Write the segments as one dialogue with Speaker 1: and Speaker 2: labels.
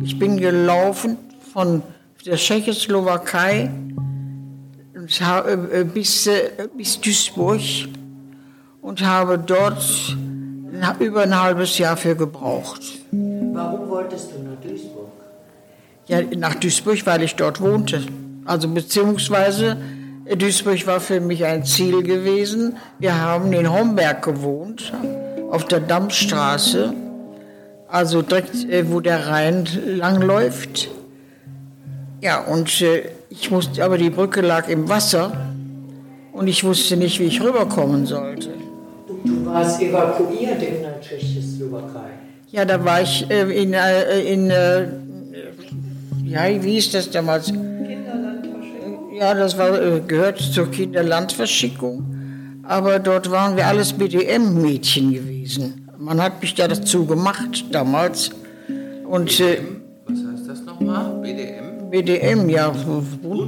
Speaker 1: Ich bin gelaufen von der Tschechoslowakei äh, bis, äh, bis Duisburg und habe dort über ein halbes Jahr für gebraucht.
Speaker 2: Warum wolltest du nach Duisburg?
Speaker 1: Ja, nach Duisburg, weil ich dort wohnte. Also beziehungsweise Duisburg war für mich ein Ziel gewesen. Wir haben in Homberg gewohnt, auf der Dammstraße, also direkt, äh, wo der Rhein langläuft. Ja, und äh, ich musste, aber die Brücke lag im Wasser und ich wusste nicht, wie ich rüberkommen sollte.
Speaker 2: Du warst evakuiert in der Tschechoslowakei.
Speaker 1: Ja, da war ich äh, in, in, ja, wie hieß das damals? Ja, das war, äh, gehört zur Kinderlandverschickung. Aber dort waren wir alles BDM-Mädchen gewesen. Man hat mich da dazu gemacht damals. Und,
Speaker 3: äh, Was heißt das nochmal? BDM?
Speaker 1: BDM, ja,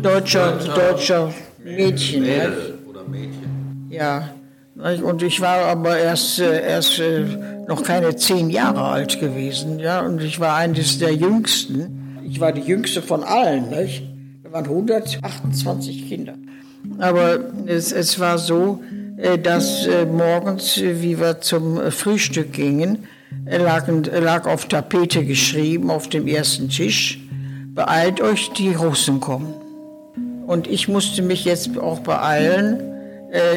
Speaker 1: deutscher, deutscher Mädchen.
Speaker 3: Mädel oder Mädchen.
Speaker 1: Ja, und ich war aber erst, äh, erst noch keine zehn Jahre alt gewesen. Ja, und ich war eines der Jüngsten. Ich war die Jüngste von allen, nicht? waren 128 Kinder. Aber es, es war so, äh, dass äh, morgens, äh, wie wir zum Frühstück gingen, lag, lag auf Tapete geschrieben auf dem ersten Tisch, beeilt euch, die Russen kommen. Und ich musste mich jetzt auch beeilen.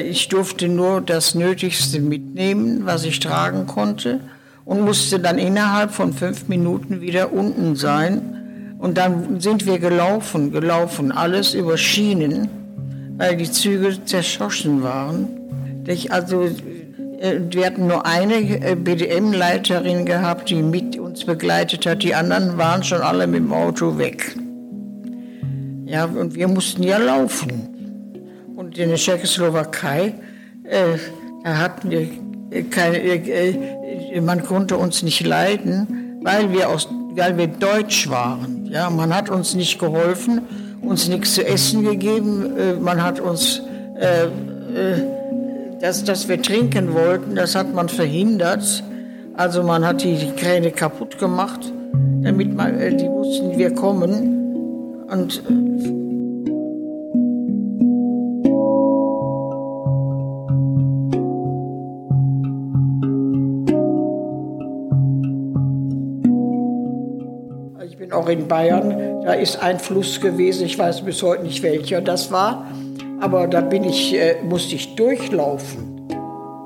Speaker 1: Ich durfte nur das Nötigste mitnehmen, was ich tragen konnte und musste dann innerhalb von fünf Minuten wieder unten sein und dann sind wir gelaufen, gelaufen, alles über Schienen, weil die Züge zerschossen waren. Also, äh, wir hatten nur eine äh, BDM-Leiterin gehabt, die mit uns begleitet hat. Die anderen waren schon alle mit dem Auto weg. Ja, und wir mussten ja laufen. Und in der Tschechoslowakei, äh, da hatten wir keine, äh, man konnte uns nicht leiden, weil wir aus weil wir deutsch waren. Ja, man hat uns nicht geholfen, uns nichts zu essen gegeben. Äh, man hat uns, äh, äh, das, dass wir trinken wollten, das hat man verhindert. Also man hat die, Kräne kaputt gemacht, damit man, äh, die wussten, wir kommen. Und äh, auch in Bayern, da ist ein Fluss gewesen, ich weiß bis heute nicht welcher das war, aber da bin ich, äh, musste ich durchlaufen,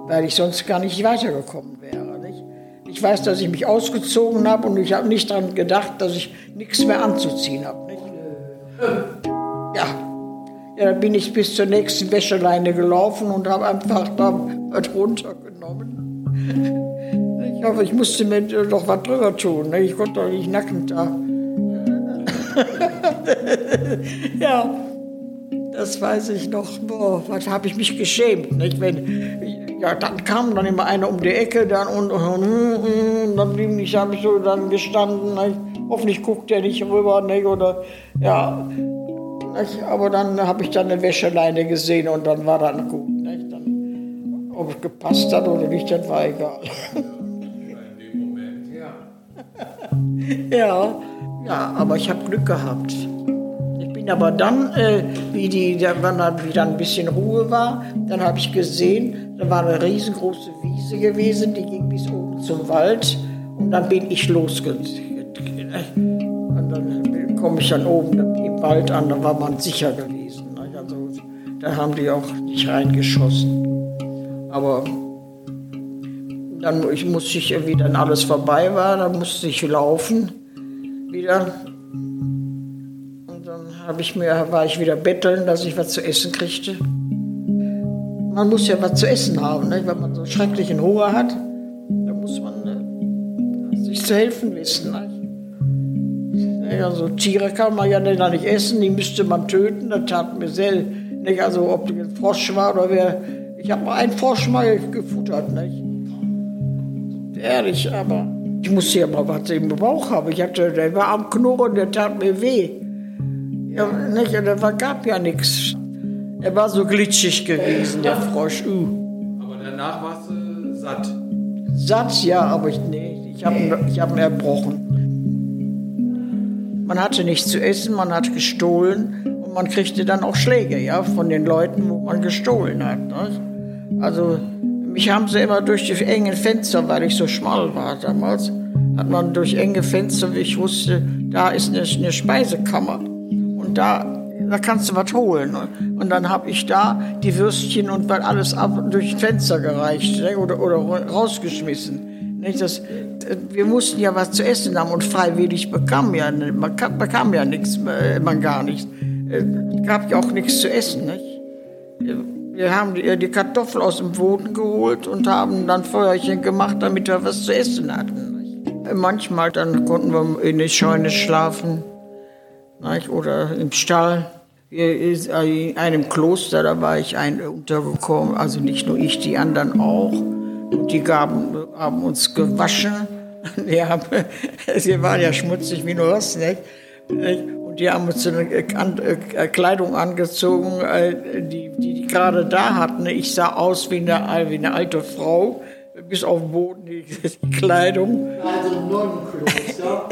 Speaker 1: weil ich sonst gar nicht weitergekommen wäre. Nicht? Ich weiß, dass ich mich ausgezogen habe und ich habe nicht daran gedacht, dass ich nichts mehr anzuziehen habe. Nicht? Ja. ja, dann bin ich bis zur nächsten Wäscheleine gelaufen und habe einfach da was runtergenommen. Ich hoffe, ich musste mir doch was drüber tun. Ich konnte doch nicht nackend da. ja, das weiß ich noch. Boah, was habe ich mich geschämt. Nicht? Wenn, ja, dann kam dann immer einer um die Ecke dann und, und, und dann bin ich, habe ich so dann gestanden. Nicht? Hoffentlich guckt er nicht rüber. Nicht? Oder, ja, nicht? Aber dann habe ich dann eine Wäscheleine gesehen und dann war dann gut. Nicht? Dann, ob es gepasst hat oder nicht, das war egal. Ja. Ja, aber ich habe Glück gehabt. Bin aber dann, äh, wie, die, wenn dann wieder ein bisschen Ruhe war, dann habe ich gesehen, da war eine riesengroße Wiese gewesen, die ging bis oben zum Wald und dann bin ich losgegangen. Und dann komme ich dann oben im Wald an, da war man sicher gewesen. Also, da haben die auch nicht reingeschossen. Aber dann ich musste ich, wie dann alles vorbei war, dann musste ich laufen wieder. Dann ich mir, war ich wieder betteln, dass ich was zu essen kriegte. Man muss ja was zu essen haben, ne? wenn man so schrecklichen Hunger hat. Da muss man ne? sich zu helfen wissen. Ne? Also Tiere kann man ja nicht essen, die müsste man töten. Das tat mir sehr, nicht? Also ob das ein Frosch war oder wer. Ich habe einen Frosch mal gefuttert. Nicht? Ehrlich, aber ich musste ja mal was im Bauch haben. Ich hatte, der war am Knurren, der tat mir weh. Ja, nicht, da gab ja nichts. Er war so glitschig gewesen, der Frosch. Uh.
Speaker 3: Aber danach warst du satt.
Speaker 1: Satt, ja, aber ich, nee, ich habe ich hab ihn erbrochen. man hatte nichts zu essen, man hat gestohlen und man kriegte dann auch Schläge, ja, von den Leuten, wo man gestohlen hat. Ne? Also mich haben sie immer durch die engen Fenster, weil ich so schmal war damals, hat man durch enge Fenster, wie ich wusste, da ist eine, eine Speisekammer und da da kannst du was holen. Und dann habe ich da die Würstchen und weil alles ab durch Fenster gereicht ne? oder, oder rausgeschmissen. Nicht? Das, wir mussten ja was zu essen haben und freiwillig bekam ja, man bekam ja nichts, äh, man gar nichts. Es äh, gab ja auch nichts zu essen. Nicht? Wir haben die, die Kartoffel aus dem Boden geholt und haben dann Feuerchen gemacht, damit wir was zu essen hatten. Nicht? Manchmal dann konnten wir in der Scheune schlafen nicht? oder im Stall. In einem Kloster, da war ich ein, untergekommen, also nicht nur ich, die anderen auch. Und die gaben, haben uns gewaschen. Die haben, sie waren ja schmutzig wie nur was, nicht? Und die haben uns eine äh, Kleidung angezogen, äh, die, die die gerade da hatten. Ich sah aus wie eine, wie eine alte Frau, bis auf den Boden die, die Kleidung.
Speaker 2: Also Nonnenkloster.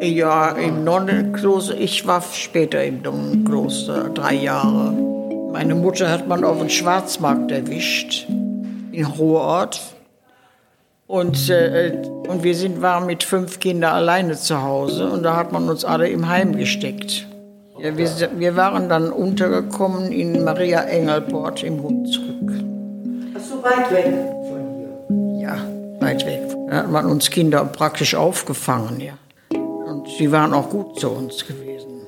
Speaker 1: Ja, im Nonnenkloster. Ich war später im Nonnenkloster, drei Jahre. Meine Mutter hat man auf dem Schwarzmarkt erwischt, in Ruhrort. Und, äh, und wir sind, waren mit fünf Kindern alleine zu Hause und da hat man uns alle im Heim gesteckt. Ja, wir, wir waren dann untergekommen in Maria Engelport im Hunsrück.
Speaker 2: Ach so, weit weg von
Speaker 1: hier? Ja, weit weg. Da hat man uns Kinder praktisch aufgefangen, ja. Sie waren auch gut zu uns gewesen.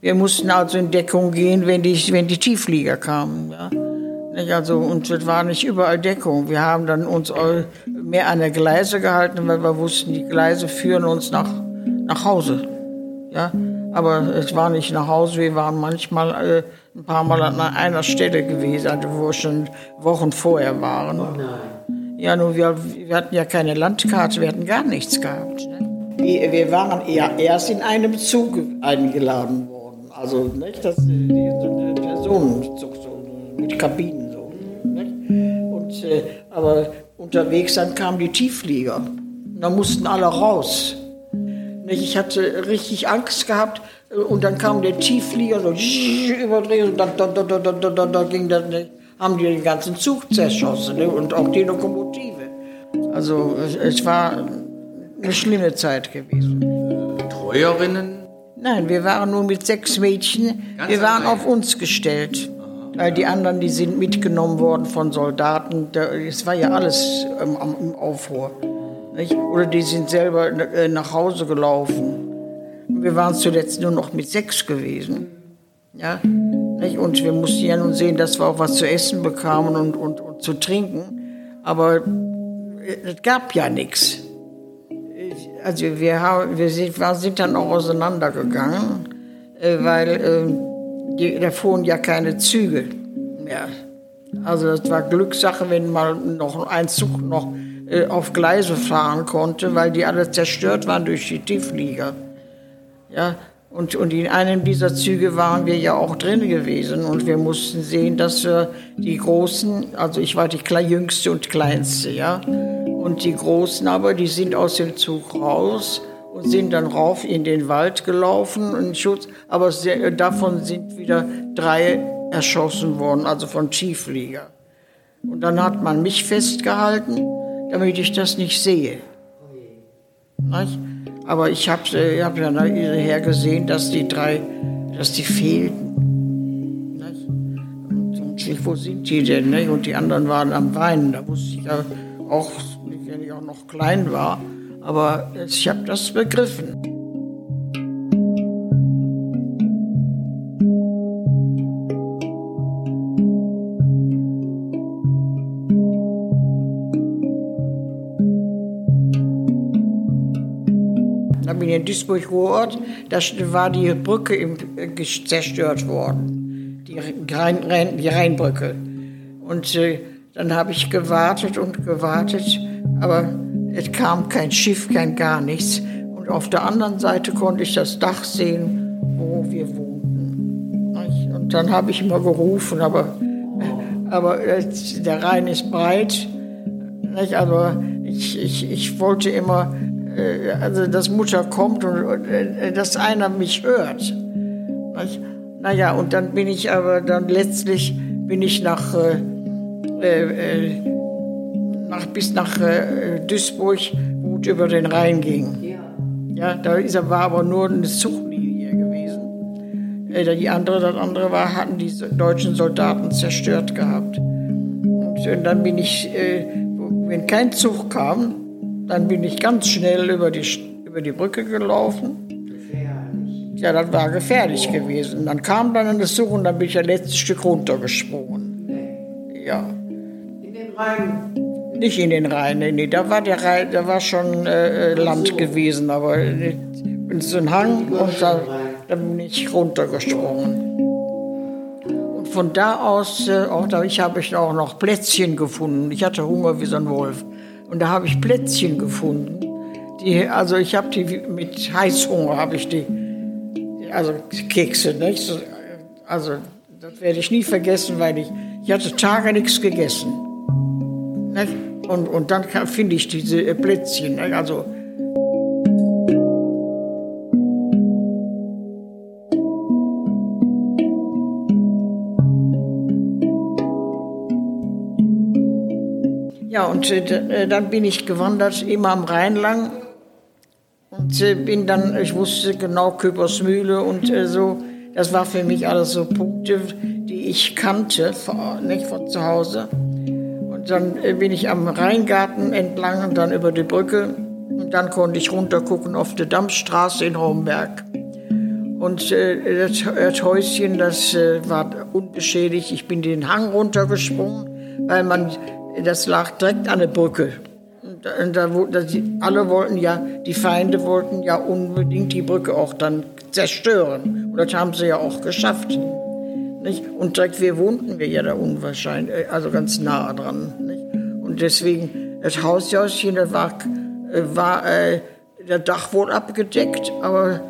Speaker 1: Wir mussten also in Deckung gehen, wenn die, wenn die Tiefflieger kamen. Ja. Also, und es war nicht überall Deckung. Wir haben dann uns mehr an der Gleise gehalten, weil wir wussten, die Gleise führen uns nach, nach Hause. Ja. Aber es war nicht nach Hause, wir waren manchmal äh, ein paar Mal an einer Stelle gewesen, also wo wir schon Wochen vorher waren. Ja, nur wir, wir hatten ja keine Landkarte, wir hatten gar nichts gehabt. Wir, wir waren eher erst in einem Zug eingeladen worden. Also, nicht, das die, so eine Personenzug so, mit Kabinen so. Nicht? Und, äh, aber unterwegs dann kamen die Tiefflieger. Und da mussten alle raus. Ich hatte richtig Angst gehabt. Äh, und dann kam der Tiefflieger so überdreht und dann, dann, dann, dann, dann, dann, dann ging das, haben die den ganzen Zug zerschossen ne? und auch die Lokomotive. Also es, es war eine schlimme Zeit gewesen.
Speaker 3: Treuerinnen
Speaker 1: Nein, wir waren nur mit sechs Mädchen.
Speaker 3: Ganz
Speaker 1: wir waren auf uns gestellt. Die anderen, die sind mitgenommen worden von Soldaten. Es war ja alles im Aufruhr. Nicht? Oder die sind selber äh, nach Hause gelaufen. Wir waren zuletzt nur noch mit sechs gewesen. Ja? Nicht? Und wir mussten ja nun sehen, dass wir auch was zu essen bekamen und, und, und zu trinken. Aber äh, es gab ja nichts. Also wir, haben, wir sind, sind dann auch auseinandergegangen, äh, weil äh, da fuhren ja keine Züge mehr. Also das war Glückssache, wenn mal noch ein Zug noch äh, auf Gleise fahren konnte, weil die alle zerstört waren durch die Tiefflieger. Ja, und, und in einem dieser Züge waren wir ja auch drin gewesen und wir mussten sehen, dass wir die Großen, also ich war die jüngste und kleinste, ja, und die Großen aber, die sind aus dem Zug raus und sind dann rauf in den Wald gelaufen in Schutz. Aber sehr, davon sind wieder drei erschossen worden, also von Tiefflieger. Und dann hat man mich festgehalten, damit ich das nicht sehe. Aber ich habe hab ja nachher gesehen, dass die drei, dass die fehlten. Nicht? Und ich, wo sind die denn? Und die anderen waren am Weinen. Da wusste ich ja auch, wenn ich auch noch klein war, aber ich habe das begriffen. Ich in Duisburg-Ruhrort, da war die Brücke äh, zerstört worden, die, Rhein, die Rheinbrücke. Und äh, dann habe ich gewartet und gewartet, aber es kam kein Schiff, kein gar nichts. Und auf der anderen Seite konnte ich das Dach sehen, wo wir wohnten. Und dann habe ich immer gerufen, aber, aber der Rhein ist breit. Nicht? Also ich, ich, ich wollte immer, also dass Mutter kommt und, und äh, dass einer mich hört. Nicht? Naja, und dann bin ich aber dann letztlich bin ich nach, äh, äh, nach bis nach äh, Duisburg, es über den Rhein ging. Ja. Ja, da ist, war aber nur eine Zuchtlinie gewesen. Äh, die andere, das andere war, hatten die deutschen Soldaten zerstört gehabt. Und, und dann bin ich, äh, wenn kein Zug kam, dann bin ich ganz schnell über die, über die Brücke gelaufen. Gefährlich. Ja, das war gefährlich gewesen. Dann kam dann eine Zug und dann bin ich das letzte Stück runtergesprungen. Nee. Ja.
Speaker 2: In den Rhein
Speaker 1: nicht in den Rhein, nee, da war der Rhein, da war schon äh, Land so. gewesen, aber äh, so ein Hang und da, da, bin ich runtergesprungen. Und von da aus, äh, auch da ich habe ich auch noch Plätzchen gefunden. Ich hatte Hunger wie so ein Wolf. Und da habe ich Plätzchen gefunden. Die, also ich habe die mit Heißhunger habe ich die, also Kekse, nicht? Also das werde ich nie vergessen, weil ich, ich hatte Tage nichts gegessen. Nicht? Und, und dann finde ich diese Plätzchen. Ne? Also Ja, und äh, dann bin ich gewandert, immer am Rhein lang. Und äh, bin dann, ich wusste genau Köpersmühle und äh, so. Das war für mich alles so Punkte, die ich kannte, nicht von zu Hause. Und dann äh, bin ich am Rheingarten entlang und dann über die Brücke. Und dann konnte ich runtergucken auf die Dammstraße in Homberg. Und äh, das, das, Häuschen, das äh, war unbeschädigt. Ich bin den Hang runtergesprungen, weil man, das lag direkt an der Brücke. Und, und da, da, alle wollten ja, die Feinde wollten ja unbedingt die Brücke auch dann zerstören. Und das haben sie ja auch geschafft. Nicht? Und direkt wir wohnten wir ja da unwahrscheinlich, äh, also ganz nah dran. Nicht? Und deswegen, das Haushäuschen, das war, äh, war äh, der Dach wohl abgedeckt, aber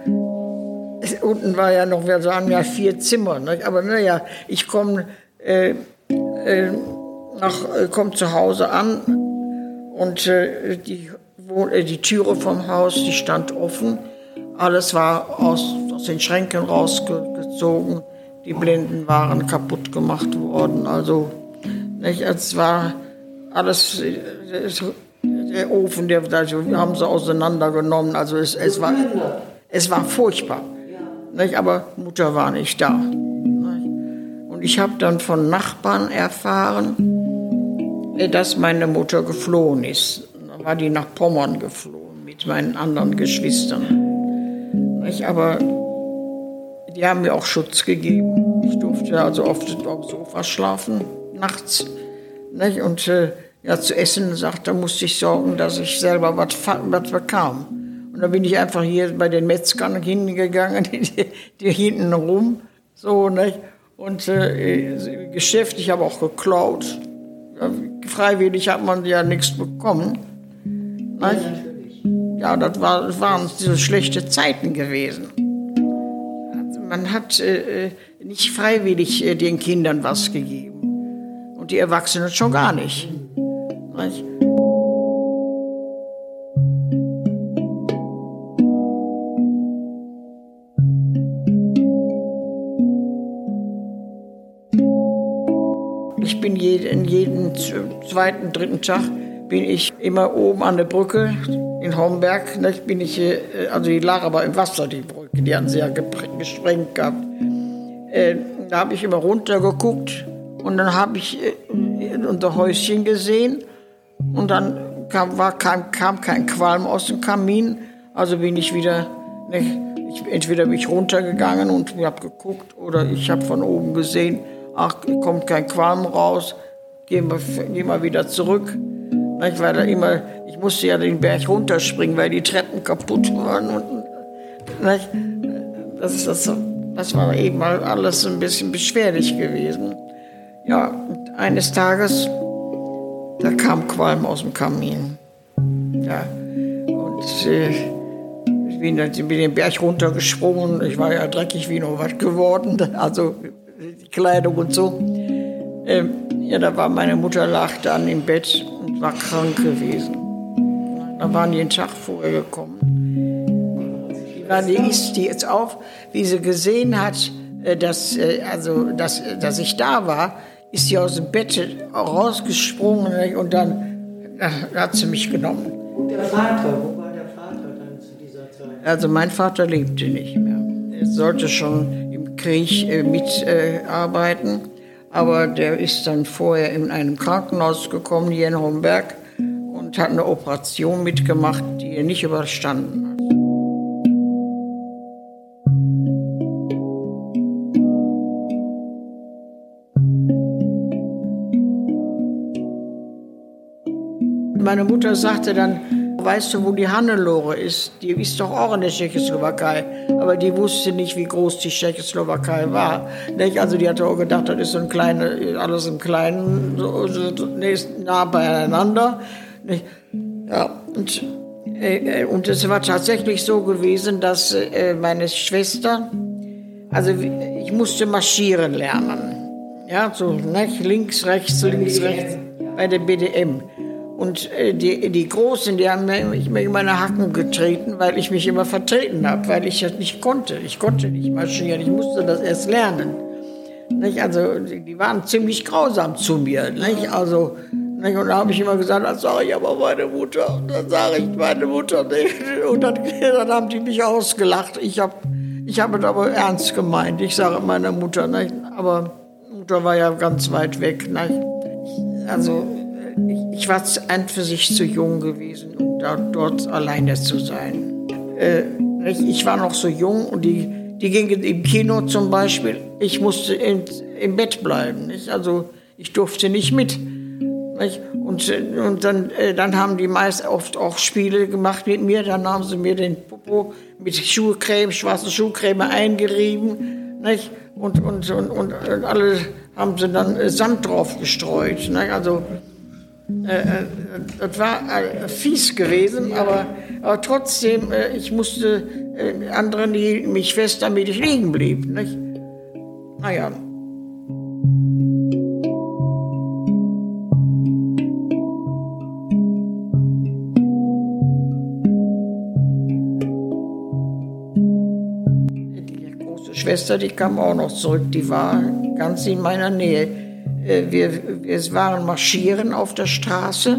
Speaker 1: unten war ja noch, wir sagen ja vier Zimmer. Nicht? Aber naja, ich komme äh, äh, äh, komm zu Hause an und äh, die, äh, die Türe vom Haus, die stand offen. Alles war aus, aus den Schränken rausgezogen die Blinden waren kaputt gemacht worden. Also nicht, es war alles, der Ofen, der, also, wir haben sie auseinandergenommen. Also es, es, war, es war furchtbar. Nicht, aber Mutter war nicht da. Und ich habe dann von Nachbarn erfahren, dass meine Mutter geflohen ist. Da war die nach Pommern geflohen mit meinen anderen Geschwistern. Nicht, aber die haben mir auch Schutz gegeben. Ich durfte also oft auf dem Sofa schlafen, nachts. Nicht? Und äh, ja, zu essen, sagt, da musste ich sorgen, dass ich selber was, bekam. Und dann bin ich einfach hier bei den Metzgern hingegangen, die, die hinten rum, so, nicht? Und äh, Geschäft, ich habe auch geklaut. Ja, freiwillig hat man ja nichts bekommen. Nicht? Ja, das, war, das waren so schlechte Zeiten gewesen man hat äh, äh, nicht freiwillig äh, den Kindern was gegeben. Und die Erwachsenen schon gar nicht. nicht? Jeden, zweiten, dritten Tag bin ich immer oben an der Brücke in Homberg. Ne, bin ich, also die lag aber im Wasser, die Brücke, die hatten sie ja gesprengt gehabt. Äh, da habe ich immer runtergeguckt und dann habe ich äh, unser Häuschen gesehen und dann kam, war, kam, kam kein Qualm aus dem Kamin. Also bin ich wieder, ne, ich, entweder bin ich runtergegangen und habe geguckt oder ich habe von oben gesehen, ach, kommt kein Qualm raus, gehen wir, gehen wir wieder zurück. Ich war da immer, ich musste ja den Berg runterspringen, weil die Treppen kaputt waren. Und, das, das, das war eben mal alles ein bisschen beschwerlich gewesen. Ja, eines Tages, da kam Qualm aus dem Kamin. Ja, und ich bin, bin den Berg runtergesprungen. Ich war ja dreckig wie nur was geworden. Also die Kleidung und so. Ähm, ja, da war meine Mutter lag dann im Bett und war krank gewesen. Da waren die den Tag vorher gekommen. Die, war, die ist die jetzt auf, wie sie gesehen hat, äh, dass, äh, also, dass, dass ich da war, ist sie aus dem Bett rausgesprungen und dann hat sie mich genommen.
Speaker 2: Und der Vater, wo war der Vater dann zu dieser Zeit?
Speaker 1: Also mein Vater lebte nicht mehr. Er sollte schon im Krieg äh, mitarbeiten, aber der ist dann vorher in einem Krankenhaus gekommen hier in Homberg und hat eine Operation mitgemacht, die er nicht überstanden hat. Meine Mutter sagte dann, weißt du, wo die Hannelore ist? Die ist doch auch in der Tschechoslowakei. Aber die wusste nicht, wie groß die Tschechoslowakei war. Also die hatte auch gedacht, das ist so ein kleine, alles im Kleinen, so, so, nah beieinander. Ja, und, äh, und es war tatsächlich so gewesen, dass äh, meine Schwester, also ich musste marschieren lernen. Ja, so ne? links, rechts, links, rechts, bei der BDM. Und äh, die, die Großen, die haben mich immer in meine Hacken getreten, weil ich mich immer vertreten habe, weil ich das nicht konnte. Ich konnte nicht marschieren, ich musste das erst lernen. Nicht? Also die waren ziemlich grausam zu mir. Nicht? Also, nicht? Und da habe ich immer gesagt, das sage ich aber meine Mutter. Und dann sage ich meine Mutter nicht. Und dann, dann haben die mich ausgelacht. Ich habe ich hab es aber ernst gemeint. Ich sage meiner Mutter, nicht? aber Mutter war ja ganz weit weg. Nicht? Also ich, ich war an für sich zu jung gewesen, um da, dort alleine zu sein. Äh, ich war noch so jung und die, die gingen im Kino zum Beispiel. Ich musste in, im Bett bleiben. Nicht? Also ich durfte nicht mit. Nicht? Und, und dann, äh, dann haben die meist oft auch Spiele gemacht mit mir. Dann haben sie mir den Popo mit Schuhcreme, schwarze Schuhcreme eingerieben. Nicht? Und, und, und, und alle haben sie dann Sand drauf gestreut. Nicht? Also äh, äh, das war äh, fies gewesen, aber, aber trotzdem, äh, ich musste äh, anderen die mich fest, damit ich liegen blieb. Nicht? Naja. Die große Schwester, die kam auch noch zurück, die war ganz in meiner Nähe. Äh, wir, wir waren marschieren auf der Straße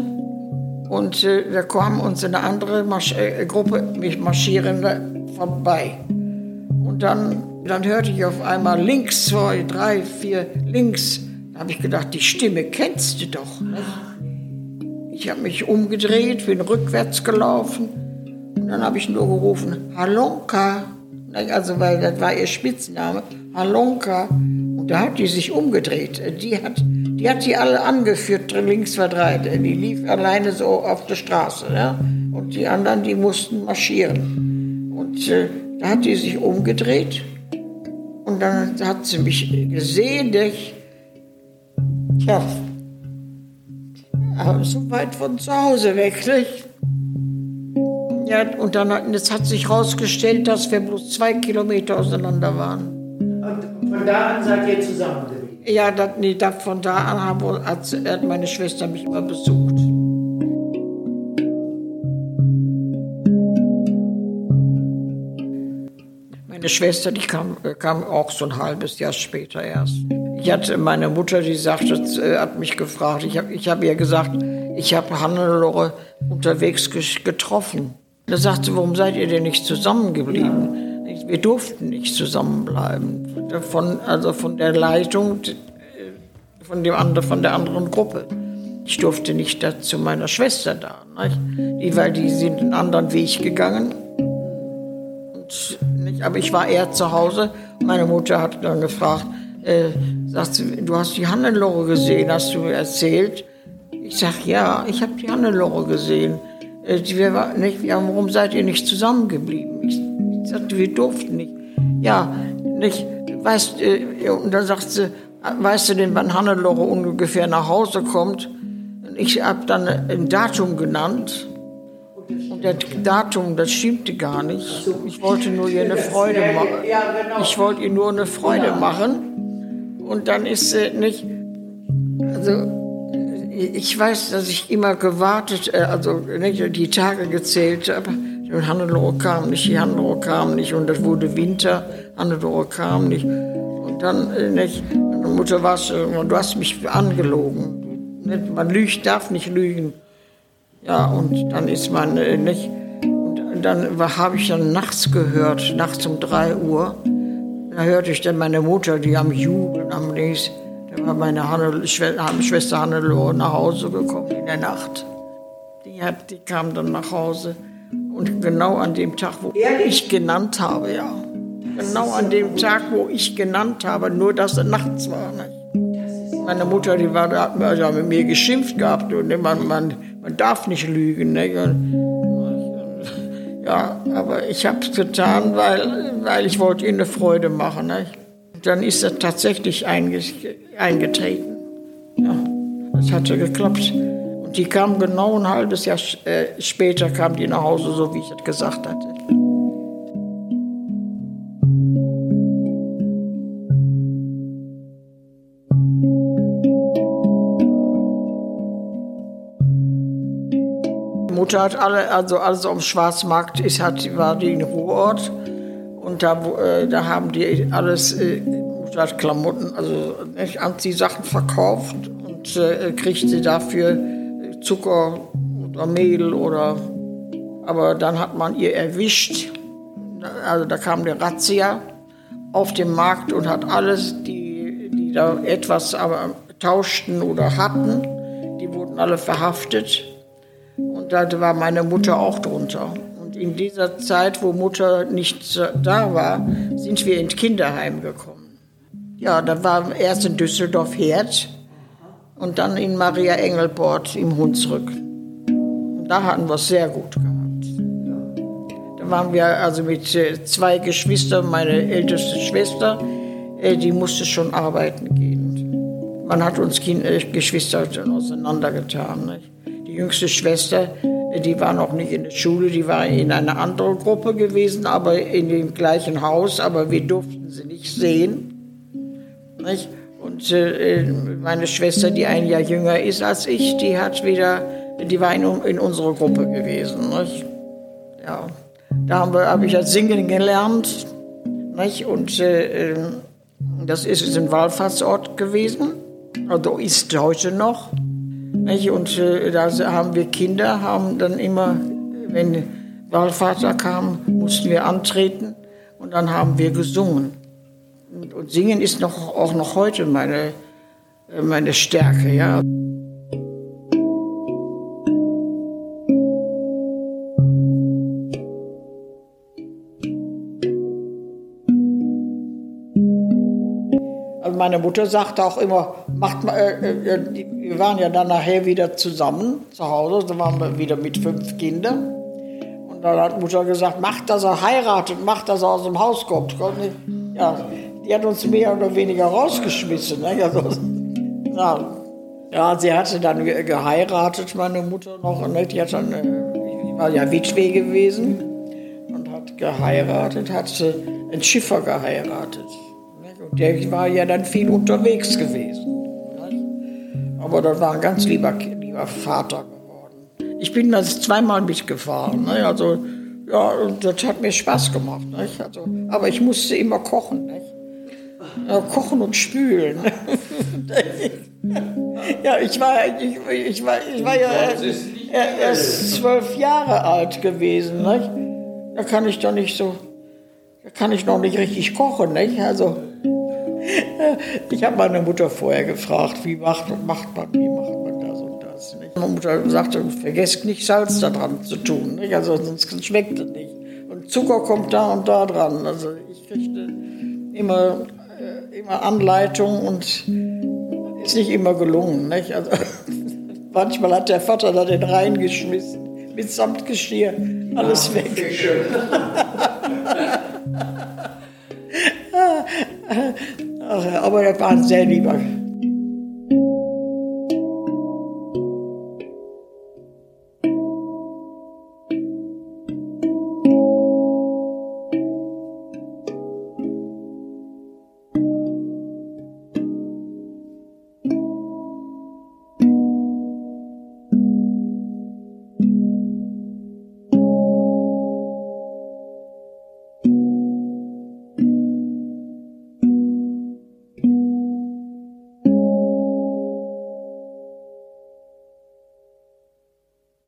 Speaker 1: und äh, da kam uns eine andere Marsch äh, Gruppe Marschierende vorbei. Und dann, dann hörte ich auf einmal links, zwei, drei, vier, links. Da habe ich gedacht, die Stimme kennst du doch. Ne? Ich habe mich umgedreht, bin rückwärts gelaufen und dann habe ich nur gerufen, Halonka. Also, weil das war ihr Spitzname, Halonka. Da hat die sich umgedreht. Die hat, die hat die alle angeführt, links war drei. Die lief alleine so auf der Straße. Ja? Und die anderen, die mussten marschieren. Und äh, da hat die sich umgedreht. Und dann hat sie mich gesehen, ich, tja, so weit von zu Hause weg, nicht? Ja, und dann jetzt hat sich herausgestellt, dass wir bloß zwei Kilometer auseinander waren.
Speaker 2: Von da an seid ihr zusammengeblieben?
Speaker 1: Ja, das, nee, das, von da an hat, hat meine Schwester mich immer besucht. Meine Schwester, die kam, kam auch so ein halbes Jahr später erst. Ich hatte meine Mutter, die sagte, äh, hat mich gefragt. Ich habe ich hab ihr gesagt, ich habe Hannelore unterwegs getroffen. Da sagte sie, warum seid ihr denn nicht zusammengeblieben? Wir durften nicht zusammenbleiben. Von, also von der Leitung, von, dem von der anderen Gruppe. Ich durfte nicht zu meiner Schwester da, nicht? weil die sind einen anderen Weg gegangen. Und, nicht? Aber ich war eher zu Hause. Meine Mutter hat dann gefragt, äh, sagt sie, du hast die Hannelore gesehen, hast du mir erzählt? Ich sag, ja, ich habe die Hannelore gesehen. Äh, wir, nicht, warum seid ihr nicht zusammengeblieben? Ich, sagte, wir durften nicht. Ja, nicht, weißt, äh, und dann sagt sie, weißt du denn, wann Hannelore ungefähr nach Hause kommt? Ich habe dann ein Datum genannt. Und das Datum, das stimmte gar nicht. Ich wollte nur ihr eine Freude machen. Ich wollte ihr nur eine Freude machen. Und dann ist sie nicht, also ich weiß, dass ich immer gewartet, äh, also nicht, die Tage gezählt habe. Und Hannelore kam nicht, die Hannelore kam nicht und es wurde Winter, Hannelore kam nicht. Und dann, äh, nicht, meine Mutter war du hast mich angelogen. Man lügt, darf nicht lügen. Ja, und dann ist man äh, nicht, und dann habe ich dann nachts gehört, nachts um drei Uhr, da hörte ich dann meine Mutter, die am Jubeln, am nächsten, da war meine Hanne, Schwester Hannelore nach Hause gekommen in der Nacht. Die, hat, die kam dann nach Hause. Und genau an dem Tag, wo ich genannt habe, ja. Genau an dem Tag, wo ich genannt habe, nur dass es nachts war. Ne? Meine Mutter, die war, hat also mit mir geschimpft gehabt und man, man, man darf nicht lügen. Ne? Ja, aber ich habe es getan, weil, weil ich wollte ihnen eine Freude machen. Ne? dann ist er tatsächlich eingetreten. Ja, das hatte geklappt. Die kam genau ein halbes Jahr äh, später kam die nach Hause, so wie ich es gesagt hatte. Mutter hat alle, also alles am Schwarzmarkt ist, hat, war die in Ruhrort. Und da, äh, da haben die alles, äh, Klamotten, also nicht, Anziehsachen verkauft und äh, kriegte dafür Zucker oder Mehl oder. Aber dann hat man ihr erwischt. Also da kam der Razzia auf den Markt und hat alles, die, die da etwas aber tauschten oder hatten, die wurden alle verhaftet. Und da war meine Mutter auch drunter in dieser Zeit, wo Mutter nicht da war, sind wir ins Kinderheim gekommen. Ja, da war erst in Düsseldorf Herd und dann in Maria Engelbord im Hunsrück. Und da hatten wir es sehr gut gehabt. Da waren wir also mit äh, zwei Geschwistern, meine älteste Schwester, äh, die musste schon arbeiten gehen. Man hat uns äh, Geschwister auseinandergetan. Die jüngste Schwester, die war noch nicht in der Schule, die war in einer anderen Gruppe gewesen, aber in dem gleichen Haus, aber wir durften sie nicht sehen. Nicht? Und äh, meine Schwester, die ein Jahr jünger ist als ich, die hat wieder, die war in, in unserer Gruppe gewesen. Nicht? Ja, da habe hab ich als Singen gelernt. Nicht? Und äh, das ist ein Wallfahrtsort gewesen, also ist heute noch. Und äh, da haben wir Kinder, haben dann immer, wenn Wallvater kam, mussten wir antreten und dann haben wir gesungen. Und, Singen ist noch, auch noch heute meine, äh, meine Stärke. Ja. Also meine Mutter sagte auch immer, macht mal, äh, äh, wir waren ja dann nachher wieder zusammen zu Hause, da waren wir wieder mit fünf Kindern. Und dann hat Mutter gesagt, macht, dass er heiratet, macht, dass er aus dem Haus kommt. Ja, die hat uns mehr oder weniger rausgeschmissen. Ne? Also, ja, ja, sie hatte dann geheiratet, meine Mutter noch. Ne? Die, hat dann, äh, war ja Witwe gewesen und hat geheiratet, hat einen Schiffer geheiratet. Der war ja dann viel unterwegs gewesen. Aber das war ein ganz lieber, lieber Vater geworden. Ich bin das zweimal mitgefahren. Ne? Also, ja, das hat mir Spaß gemacht. Nicht? Also, aber ich musste immer kochen. Nicht? Ja, kochen und spülen. ja, ich war, ich, ich, war, ich war ja erst zwölf Jahre alt gewesen. Nicht? Da kann ich doch nicht so, da kann ich noch nicht richtig kochen. Nicht? Also, ich habe meine Mutter vorher gefragt, wie macht, macht, man, wie macht man das und das. Nicht? Meine Mutter sagte, vergesst nicht Salz da dran zu tun, nicht? Also, sonst schmeckt es nicht. Und Zucker kommt da und da dran. Also ich kriegte immer, äh, immer Anleitung und ist nicht immer gelungen. Nicht? Also, manchmal hat der Vater da den reingeschmissen, mit Samtgeschirr, alles ah, weg. aber er war ein sehr lieber